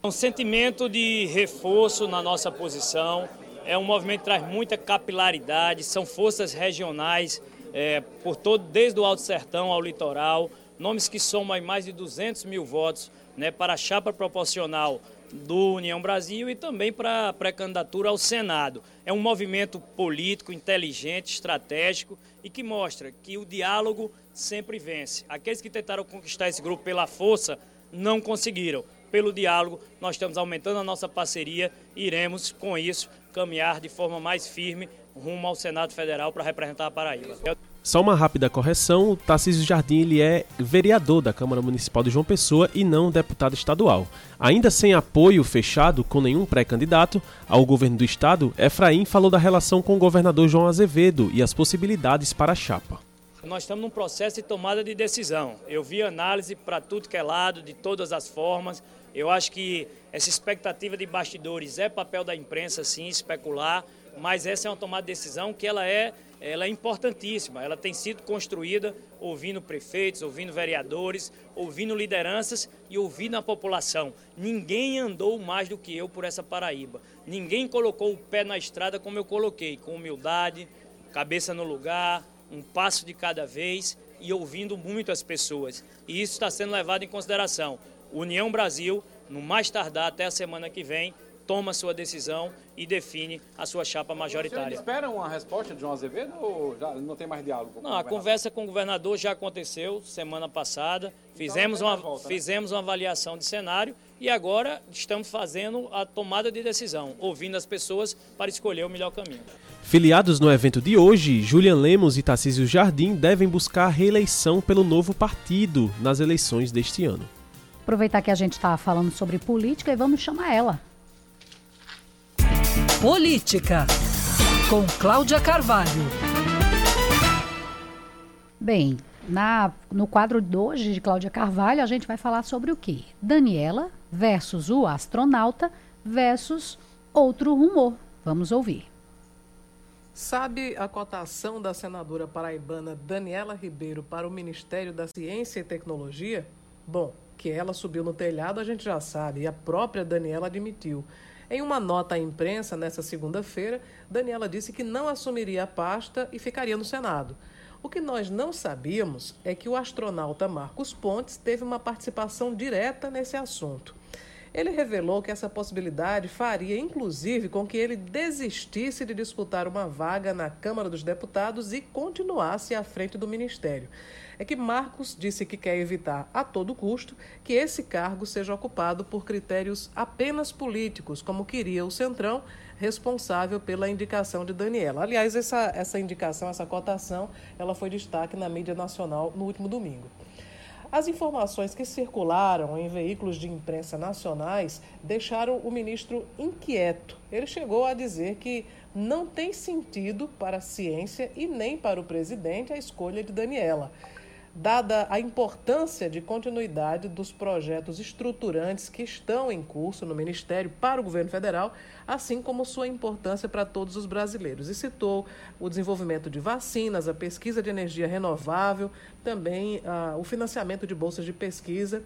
Um sentimento de reforço na nossa posição, é um movimento que traz muita capilaridade, são forças regionais é, por todo, desde o Alto Sertão ao litoral, nomes que somam mais de 200 mil votos né, para a chapa proporcional do União Brasil e também para a pré-candidatura ao Senado. É um movimento político, inteligente, estratégico e que mostra que o diálogo sempre vence. Aqueles que tentaram conquistar esse grupo pela força não conseguiram. Pelo diálogo, nós estamos aumentando a nossa parceria e iremos, com isso, caminhar de forma mais firme rumo ao Senado Federal para representar a Paraíba. Só uma rápida correção, o Tarcísio Jardim ele é vereador da Câmara Municipal de João Pessoa e não deputado estadual. Ainda sem apoio fechado com nenhum pré-candidato ao governo do estado, Efraim falou da relação com o governador João Azevedo e as possibilidades para a chapa. Nós estamos num processo de tomada de decisão. Eu vi análise para tudo que é lado, de todas as formas. Eu acho que essa expectativa de bastidores é papel da imprensa, sim, especular, mas essa é uma tomada de decisão que ela é ela é importantíssima. Ela tem sido construída ouvindo prefeitos, ouvindo vereadores, ouvindo lideranças e ouvindo a população. Ninguém andou mais do que eu por essa Paraíba. Ninguém colocou o pé na estrada como eu coloquei, com humildade, cabeça no lugar, um passo de cada vez e ouvindo muito as pessoas. E isso está sendo levado em consideração. União Brasil, no mais tardar até a semana que vem, toma sua decisão e define a sua chapa majoritária. Você espera uma resposta de João Azevedo ou já não tem mais diálogo? não, a conversa com o governador já aconteceu semana passada. Então, fizemos, uma, volta, né? fizemos uma avaliação de cenário e agora estamos fazendo a tomada de decisão, ouvindo as pessoas para escolher o melhor caminho. Filiados no evento de hoje, Julian Lemos e Tarcísio Jardim devem buscar reeleição pelo novo partido nas eleições deste ano. Aproveitar que a gente está falando sobre política e vamos chamar ela, Política. Com Cláudia Carvalho. Bem, na, no quadro de hoje de Cláudia Carvalho, a gente vai falar sobre o quê? Daniela versus o astronauta versus outro rumor. Vamos ouvir. Sabe a cotação da senadora paraibana Daniela Ribeiro para o Ministério da Ciência e Tecnologia? Bom, que ela subiu no telhado a gente já sabe, e a própria Daniela admitiu. Em uma nota à imprensa nesta segunda-feira, Daniela disse que não assumiria a pasta e ficaria no Senado. O que nós não sabíamos é que o astronauta Marcos Pontes teve uma participação direta nesse assunto. Ele revelou que essa possibilidade faria, inclusive, com que ele desistisse de disputar uma vaga na Câmara dos Deputados e continuasse à frente do ministério. É que Marcos disse que quer evitar, a todo custo, que esse cargo seja ocupado por critérios apenas políticos, como queria o Centrão, responsável pela indicação de Daniela. Aliás, essa, essa indicação, essa cotação, ela foi destaque na mídia nacional no último domingo. As informações que circularam em veículos de imprensa nacionais deixaram o ministro inquieto. Ele chegou a dizer que não tem sentido para a ciência e nem para o presidente a escolha de Daniela dada a importância de continuidade dos projetos estruturantes que estão em curso no Ministério para o governo federal, assim como sua importância para todos os brasileiros. E citou o desenvolvimento de vacinas, a pesquisa de energia renovável, também ah, o financiamento de bolsas de pesquisa.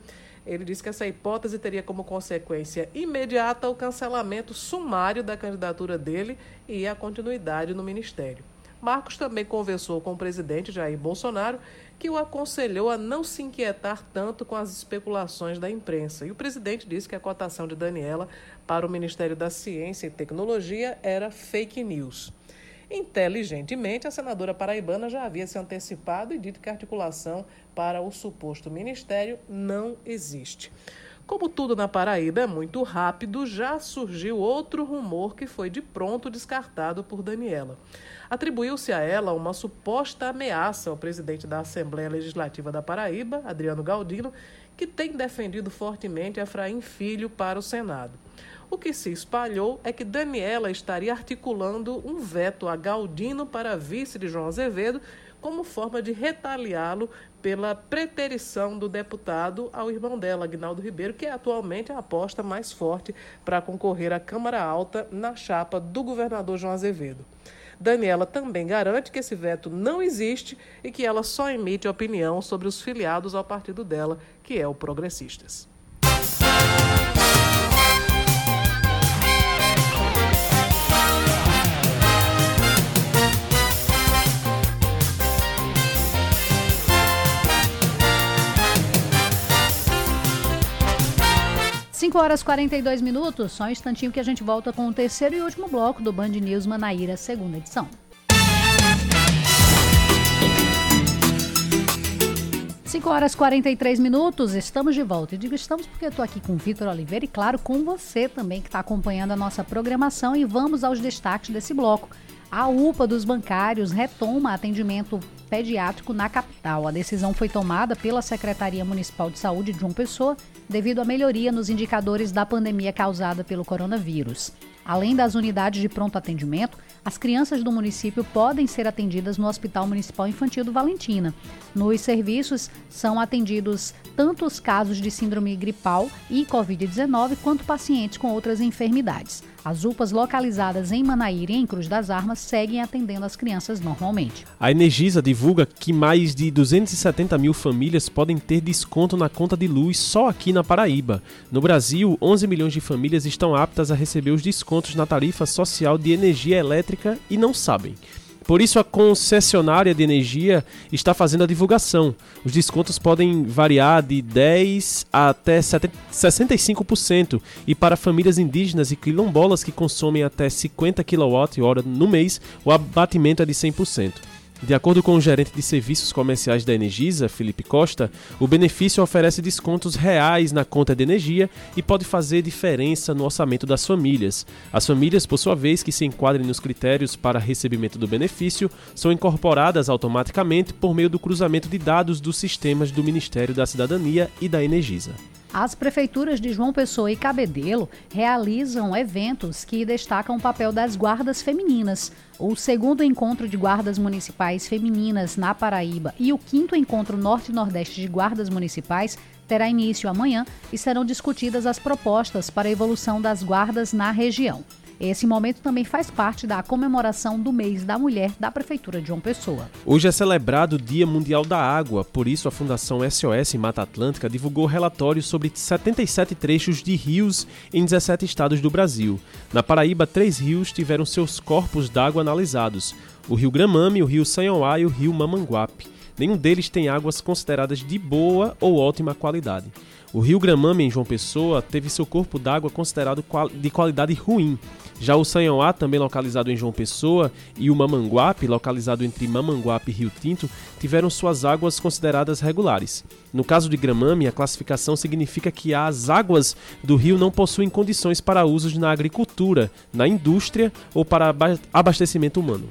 Ele disse que essa hipótese teria como consequência imediata o cancelamento sumário da candidatura dele e a continuidade no ministério. Marcos também conversou com o presidente Jair Bolsonaro que o aconselhou a não se inquietar tanto com as especulações da imprensa. E o presidente disse que a cotação de Daniela para o Ministério da Ciência e Tecnologia era fake news. Inteligentemente, a senadora paraibana já havia se antecipado e dito que a articulação para o suposto ministério não existe. Como tudo na Paraíba é muito rápido, já surgiu outro rumor que foi de pronto descartado por Daniela. Atribuiu-se a ela uma suposta ameaça ao presidente da Assembleia Legislativa da Paraíba, Adriano Galdino, que tem defendido fortemente Efraim Filho para o Senado. O que se espalhou é que Daniela estaria articulando um veto a Galdino para vice de João Azevedo como forma de retaliá-lo pela preterição do deputado ao irmão dela, Agnaldo Ribeiro, que é atualmente a aposta mais forte para concorrer à Câmara Alta na chapa do governador João Azevedo. Daniela também garante que esse veto não existe e que ela só emite opinião sobre os filiados ao partido dela, que é o Progressistas. 5 horas e 42 minutos, só um instantinho que a gente volta com o terceiro e último bloco do Band News Manaíra, segunda edição. Cinco horas e 43 minutos, estamos de volta. E digo estamos porque eu estou aqui com o Vitor Oliveira e, claro, com você também que está acompanhando a nossa programação. E vamos aos destaques desse bloco. A UPA dos bancários retoma atendimento pediátrico na capital. A decisão foi tomada pela Secretaria Municipal de Saúde de João Pessoa devido à melhoria nos indicadores da pandemia causada pelo coronavírus. Além das unidades de pronto atendimento, as crianças do município podem ser atendidas no Hospital Municipal Infantil do Valentina. Nos serviços são atendidos tanto os casos de síndrome gripal e Covid-19 quanto pacientes com outras enfermidades. As UPAs localizadas em Manaíra e em Cruz das Armas seguem atendendo as crianças normalmente. A Energisa divulga que mais de 270 mil famílias podem ter desconto na conta de luz só aqui na Paraíba. No Brasil, 11 milhões de famílias estão aptas a receber os descontos na tarifa social de energia elétrica e não sabem. Por isso, a concessionária de energia está fazendo a divulgação. Os descontos podem variar de 10% até 65%, e para famílias indígenas e quilombolas que consomem até 50 kWh no mês, o abatimento é de 100%. De acordo com o gerente de serviços comerciais da Energisa, Felipe Costa, o benefício oferece descontos reais na conta de energia e pode fazer diferença no orçamento das famílias. As famílias, por sua vez, que se enquadrem nos critérios para recebimento do benefício, são incorporadas automaticamente por meio do cruzamento de dados dos sistemas do Ministério da Cidadania e da Energisa. As prefeituras de João Pessoa e Cabedelo realizam eventos que destacam o papel das guardas femininas. O segundo encontro de guardas municipais femininas na Paraíba e o quinto encontro Norte-Nordeste de guardas municipais terá início amanhã e serão discutidas as propostas para a evolução das guardas na região. Esse momento também faz parte da comemoração do mês da mulher da Prefeitura de João Pessoa. Hoje é celebrado o Dia Mundial da Água, por isso a Fundação SOS Mata Atlântica divulgou relatório sobre 77 trechos de rios em 17 estados do Brasil. Na Paraíba, três rios tiveram seus corpos d'água analisados: o Rio Gramame, o Rio Sanhoá e o Rio Mamanguape. Nenhum deles tem águas consideradas de boa ou ótima qualidade. O rio Gramame, em João Pessoa, teve seu corpo d'água considerado de qualidade ruim. Já o Sanhoá, também localizado em João Pessoa, e o Mamanguape, localizado entre Mamanguape e Rio Tinto, tiveram suas águas consideradas regulares. No caso de Gramame, a classificação significa que as águas do rio não possuem condições para usos na agricultura, na indústria ou para abastecimento humano.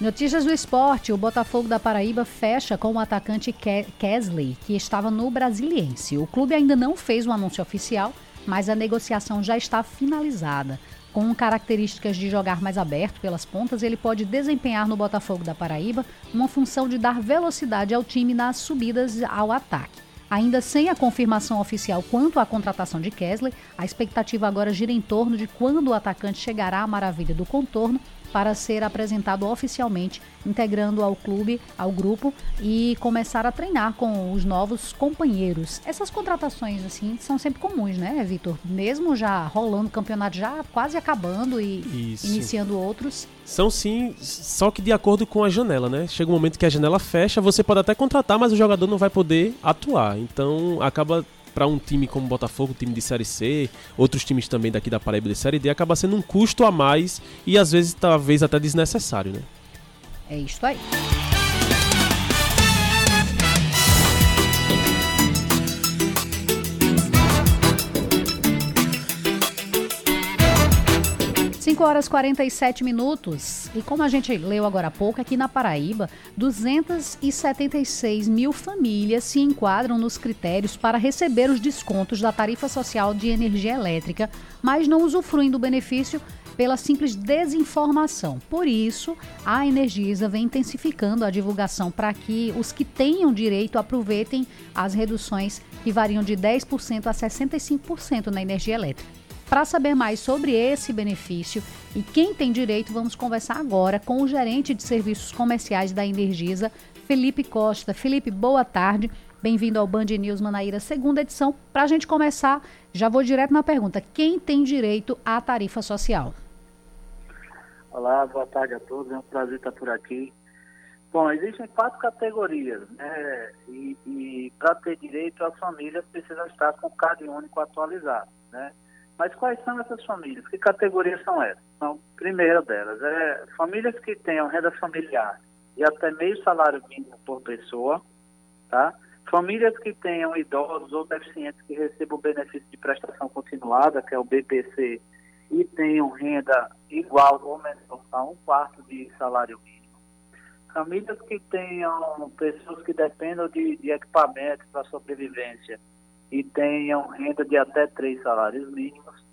Notícias do esporte: o Botafogo da Paraíba fecha com o atacante Kesley, que estava no Brasiliense. O clube ainda não fez um anúncio oficial, mas a negociação já está finalizada. Com características de jogar mais aberto pelas pontas, ele pode desempenhar no Botafogo da Paraíba uma função de dar velocidade ao time nas subidas ao ataque. Ainda sem a confirmação oficial quanto à contratação de Kesley, a expectativa agora gira em torno de quando o atacante chegará à maravilha do contorno para ser apresentado oficialmente, integrando ao clube, ao grupo e começar a treinar com os novos companheiros. Essas contratações assim são sempre comuns, né, Vitor? Mesmo já rolando o campeonato já quase acabando e Isso. iniciando outros. São sim, só que de acordo com a janela, né? Chega um momento que a janela fecha, você pode até contratar, mas o jogador não vai poder atuar. Então acaba para um time como o Botafogo, time de Série C, outros times também daqui da Paraíba de Série D, acaba sendo um custo a mais e às vezes talvez até desnecessário, né? É isso aí. 5 horas 47 minutos. E como a gente leu agora há pouco, aqui na Paraíba, 276 mil famílias se enquadram nos critérios para receber os descontos da tarifa social de energia elétrica, mas não usufruem do benefício pela simples desinformação. Por isso, a Energisa vem intensificando a divulgação para que os que tenham direito aproveitem as reduções que variam de 10% a 65% na energia elétrica. Para saber mais sobre esse benefício e quem tem direito, vamos conversar agora com o gerente de serviços comerciais da Energisa, Felipe Costa. Felipe, boa tarde. Bem-vindo ao Band News Manaíra, segunda edição. Para a gente começar, já vou direto na pergunta: quem tem direito à tarifa social? Olá, boa tarde a todos. É um prazer estar por aqui. Bom, existem quatro categorias, né? E, e para ter direito, a família precisa estar com o CAD único atualizado, né? Mas quais são essas famílias? Que categorias são essas? Então, primeira delas é famílias que tenham renda familiar e até meio salário mínimo por pessoa, tá? Famílias que tenham idosos ou deficientes que recebam benefício de prestação continuada, que é o BPC, e tenham renda igual ou menor a um quarto de salário mínimo. Famílias que tenham pessoas que dependam de, de equipamentos para sobrevivência e tenham renda de até três salários mínimos.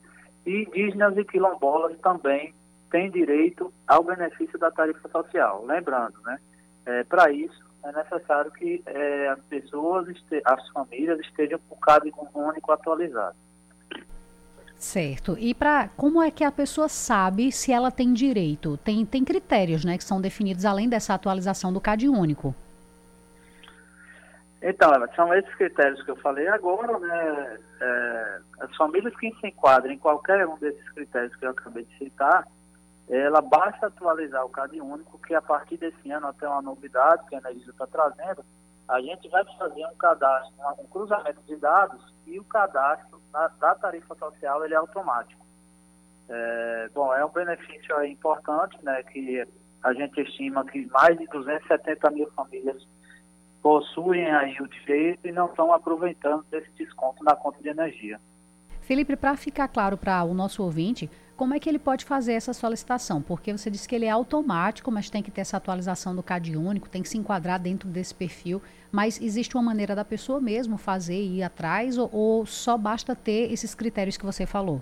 E indígenas e quilombolas também têm direito ao benefício da tarifa social. Lembrando, né, é, para isso é necessário que é, as pessoas, as famílias estejam com o código único atualizado. Certo. E para como é que a pessoa sabe se ela tem direito? Tem, tem critérios, né, que são definidos além dessa atualização do CAD único. Então, são esses critérios que eu falei agora, né? É, as famílias que se enquadram em qualquer um desses critérios que eu acabei de citar, ela basta atualizar o CAD único, que a partir desse ano até uma novidade que a Energisa está trazendo, a gente vai fazer um cadastro, um cruzamento de dados e o cadastro da, da tarifa social ele é automático. É, bom, é um benefício importante, né, que a gente estima que mais de 270 mil famílias possuem aí o direito e não estão aproveitando desse desconto na conta de energia. Felipe, para ficar claro para o nosso ouvinte, como é que ele pode fazer essa solicitação? Porque você disse que ele é automático, mas tem que ter essa atualização do CAD único, tem que se enquadrar dentro desse perfil. Mas existe uma maneira da pessoa mesmo fazer e ir atrás, ou, ou só basta ter esses critérios que você falou?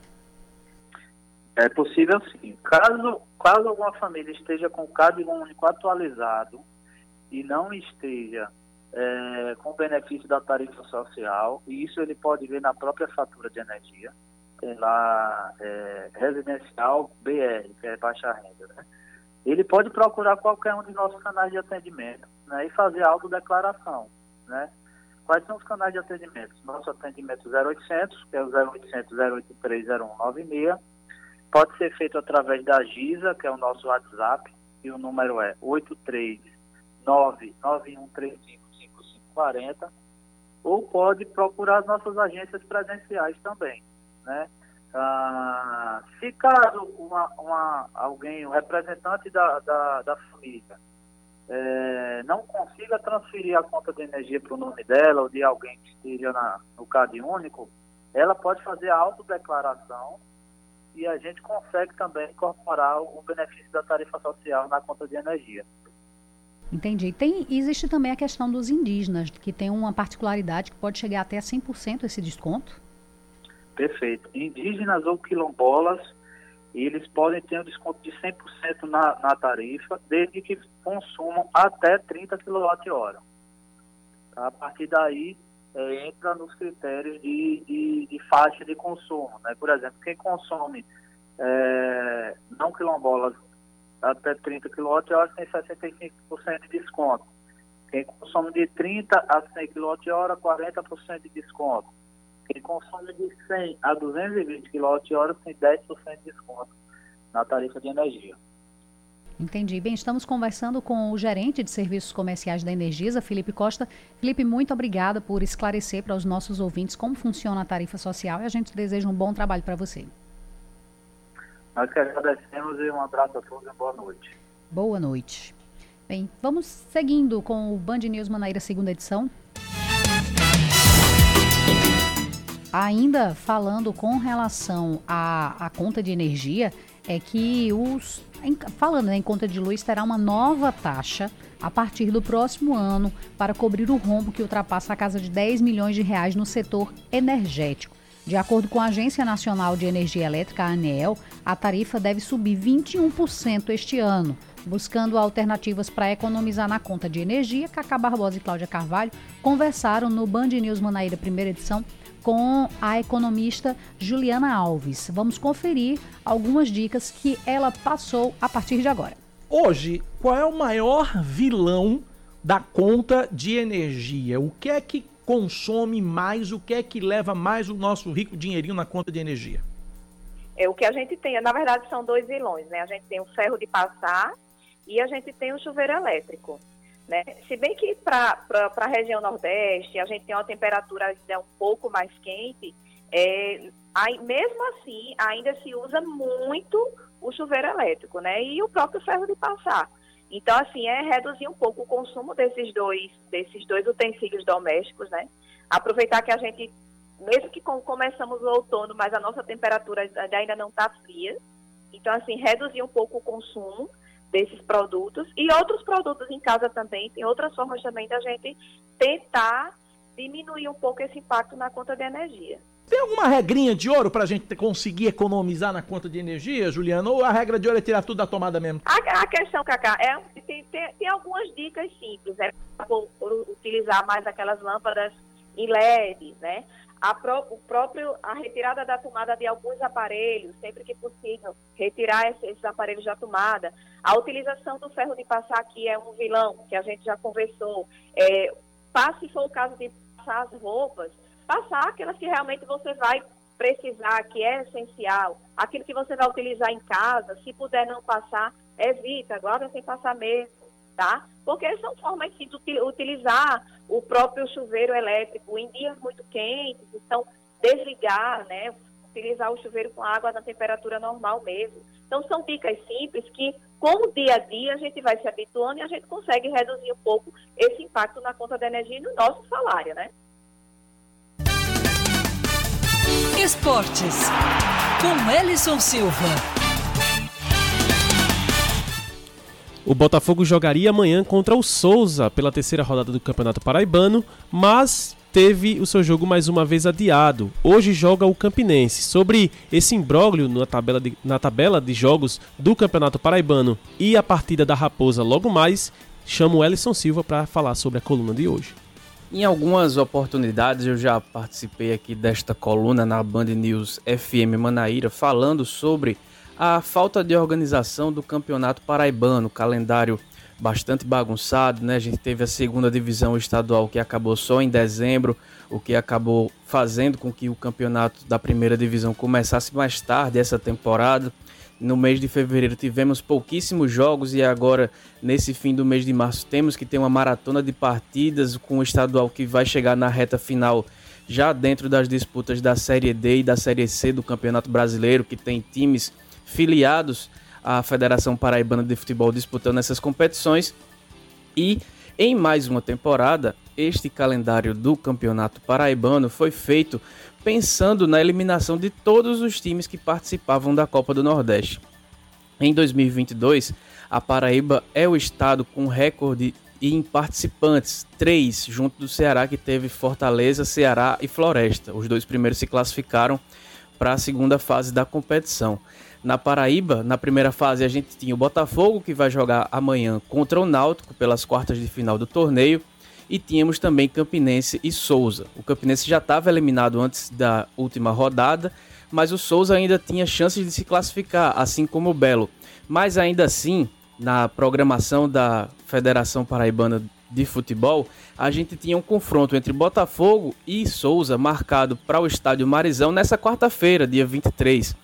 É possível sim. Caso, caso alguma família esteja com o CAD único atualizado e não esteja é, com benefício da tarifa social, e isso ele pode ver na própria fatura de energia, tem lá é, residencial BR, que é baixa renda, né? Ele pode procurar qualquer um de nossos canais de atendimento né, e fazer autodeclaração, né? Quais são os canais de atendimento? Nosso atendimento 0800, que é o 0800 083 0196, pode ser feito através da GISA, que é o nosso WhatsApp, e o número é 83991355540, ou pode procurar as nossas agências presenciais também, né? Ah, se caso uma, uma, alguém, um representante da, da, da família, é, não consiga transferir a conta de energia para o nome dela ou de alguém que esteja na, no CAD único, ela pode fazer a autodeclaração e a gente consegue também incorporar o benefício da tarifa social na conta de energia. Entendi. Tem, existe também a questão dos indígenas, que tem uma particularidade que pode chegar até 100% esse desconto? Perfeito. Indígenas ou quilombolas, eles podem ter um desconto de 100% na, na tarifa, desde que consumam até 30 kWh. A partir daí, é, entra nos critérios de, de, de, faixa de consumo. Né? Por exemplo, quem consome é, não quilombolas até 30 kWh tem 65% de desconto. Quem consome de 30 a 100 kWh, 40% de desconto. Quem consome de 100 a 220 kWh tem 10% de desconto na tarifa de energia. Entendi. Bem, estamos conversando com o gerente de serviços comerciais da Energisa, Felipe Costa. Felipe, muito obrigada por esclarecer para os nossos ouvintes como funciona a tarifa social e a gente deseja um bom trabalho para você. Nós que agradecemos e um abraço a todos e boa noite. Boa noite. Bem, vamos seguindo com o Band News Manaíra, segunda edição. Ainda falando com relação à, à conta de energia, é que os. Falando né, em conta de luz, terá uma nova taxa a partir do próximo ano para cobrir o rombo que ultrapassa a casa de 10 milhões de reais no setor energético. De acordo com a Agência Nacional de Energia Elétrica, a ANEEL, a tarifa deve subir 21% este ano. Buscando alternativas para economizar na conta de energia, Cacá Barbosa e Cláudia Carvalho conversaram no Band News Manaíra, primeira edição, com a economista Juliana Alves. Vamos conferir algumas dicas que ela passou a partir de agora. Hoje, qual é o maior vilão da conta de energia? O que é que consome mais? O que é que leva mais o nosso rico dinheirinho na conta de energia? É o que a gente tem, na verdade, são dois vilões, né? A gente tem o ferro de passar e a gente tem o chuveiro elétrico. Né? Se bem que para a região Nordeste a gente tem uma temperatura ainda um pouco mais quente, é, aí, mesmo assim ainda se usa muito o chuveiro elétrico, né? E o próprio ferro de passar. Então, assim, é reduzir um pouco o consumo desses dois, desses dois utensílios domésticos, né? Aproveitar que a gente, mesmo que começamos o outono, mas a nossa temperatura ainda não está fria. Então, assim, reduzir um pouco o consumo desses produtos e outros produtos em casa também. Tem outras formas também da gente tentar diminuir um pouco esse impacto na conta de energia. Tem alguma regrinha de ouro para a gente conseguir economizar na conta de energia, Juliana? Ou a regra de ouro é tirar tudo da tomada mesmo? A, a questão, Cacá, é, tem, tem, tem, algumas dicas simples. É por, utilizar mais aquelas lâmpadas em LED, né? a, pró o próprio, a retirada da tomada de alguns aparelhos, sempre que possível, retirar esses, esses aparelhos da tomada. A utilização do ferro de passar aqui é um vilão, que a gente já conversou. É, se for o caso de passar as roupas, passar aquelas que realmente você vai precisar, que é essencial. Aquilo que você vai utilizar em casa, se puder não passar, evita, guarda sem passar mesmo tá? Porque são formas de utilizar o próprio chuveiro elétrico em dias muito quentes, então desligar, né? Utilizar o chuveiro com água na temperatura normal mesmo. Então são dicas simples que, com o dia a dia, a gente vai se habituando e a gente consegue reduzir um pouco esse impacto na conta de energia e no nosso salário, né? Esportes. com Ellison Silva. O Botafogo jogaria amanhã contra o Souza pela terceira rodada do Campeonato Paraibano, mas teve o seu jogo mais uma vez adiado. Hoje joga o Campinense. Sobre esse imbróglio na tabela de, na tabela de jogos do Campeonato Paraibano e a partida da Raposa logo mais, chamo o Ellison Silva para falar sobre a coluna de hoje. Em algumas oportunidades eu já participei aqui desta coluna na Band News FM Manaíra falando sobre a falta de organização do Campeonato Paraibano, calendário bastante bagunçado, né? A gente teve a segunda divisão estadual que acabou só em dezembro, o que acabou fazendo com que o campeonato da primeira divisão começasse mais tarde essa temporada. No mês de fevereiro tivemos pouquíssimos jogos e agora, nesse fim do mês de março, temos que ter uma maratona de partidas com o estadual que vai chegar na reta final já dentro das disputas da Série D e da Série C do Campeonato Brasileiro, que tem times filiados à Federação Paraibana de Futebol disputando essas competições. E em mais uma temporada, este calendário do Campeonato Paraibano foi feito pensando na eliminação de todos os times que participavam da Copa do Nordeste. Em 2022, a Paraíba é o estado com recorde em participantes, três, junto do Ceará, que teve Fortaleza, Ceará e Floresta. Os dois primeiros se classificaram para a segunda fase da competição. Na Paraíba, na primeira fase, a gente tinha o Botafogo, que vai jogar amanhã contra o Náutico pelas quartas de final do torneio. E tínhamos também Campinense e Souza. O Campinense já estava eliminado antes da última rodada, mas o Souza ainda tinha chances de se classificar, assim como o Belo. Mas ainda assim, na programação da Federação Paraibana de Futebol, a gente tinha um confronto entre Botafogo e Souza marcado para o estádio Marizão nessa quarta-feira, dia 23.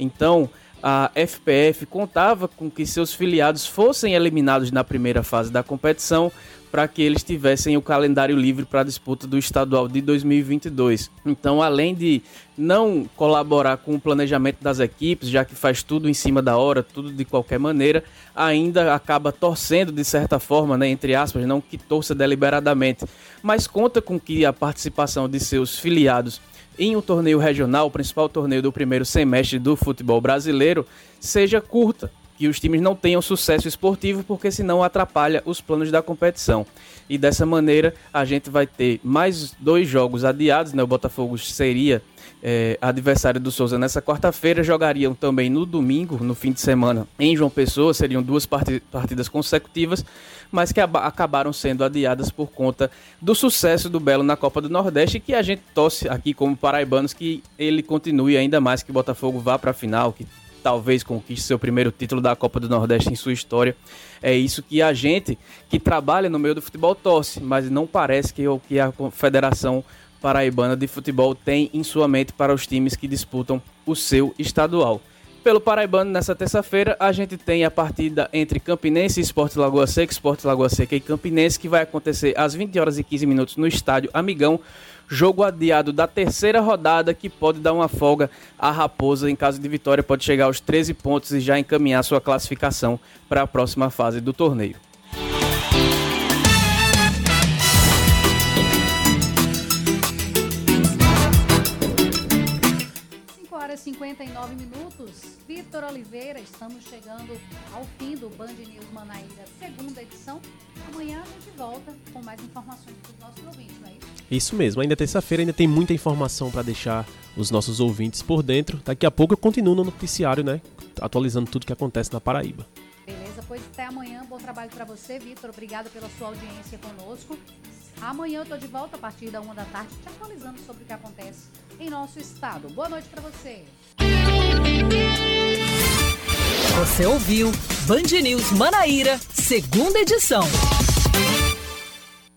Então, a FPF contava com que seus filiados fossem eliminados na primeira fase da competição para que eles tivessem o calendário livre para a disputa do estadual de 2022. Então, além de não colaborar com o planejamento das equipes, já que faz tudo em cima da hora, tudo de qualquer maneira, ainda acaba torcendo de certa forma, né, entre aspas, não que torça deliberadamente, mas conta com que a participação de seus filiados em um torneio regional, o principal torneio do primeiro semestre do futebol brasileiro, seja curta, que os times não tenham sucesso esportivo, porque senão atrapalha os planos da competição. E dessa maneira a gente vai ter mais dois jogos adiados, né? O Botafogo seria é, adversário do Souza nessa quarta-feira, jogariam também no domingo, no fim de semana, em João Pessoa, seriam duas partidas consecutivas, mas que acabaram sendo adiadas por conta do sucesso do Belo na Copa do Nordeste, que a gente torce aqui como paraibanos que ele continue ainda mais, que o Botafogo vá para a final, que talvez conquiste seu primeiro título da Copa do Nordeste em sua história. É isso que a gente que trabalha no meio do futebol torce, mas não parece que o que a Federação Paraibana de Futebol tem em sua mente para os times que disputam o seu estadual. Pelo Paraibano, nessa terça-feira, a gente tem a partida entre Campinense e Esporte Lagoa Seca, Esporte Lagoa Seca e Campinense, que vai acontecer às 20 horas e 15 minutos no estádio Amigão. Jogo adiado da terceira rodada que pode dar uma folga à Raposa. Em caso de vitória, pode chegar aos 13 pontos e já encaminhar sua classificação para a próxima fase do torneio. 59 minutos. Vitor Oliveira, estamos chegando ao fim do Band News Manaíra, segunda edição. Amanhã a gente volta com mais informações para os nossos ouvintes, não é isso? Isso mesmo, ainda terça-feira ainda tem muita informação para deixar os nossos ouvintes por dentro. Daqui a pouco eu continuo no noticiário, né? Atualizando tudo que acontece na Paraíba. Beleza, pois até amanhã. Bom trabalho para você, Vitor. Obrigado pela sua audiência conosco. Amanhã eu tô de volta a partir da uma da tarde, te atualizando sobre o que acontece em nosso estado. Boa noite para você. Você ouviu Band News Manaíra, segunda edição.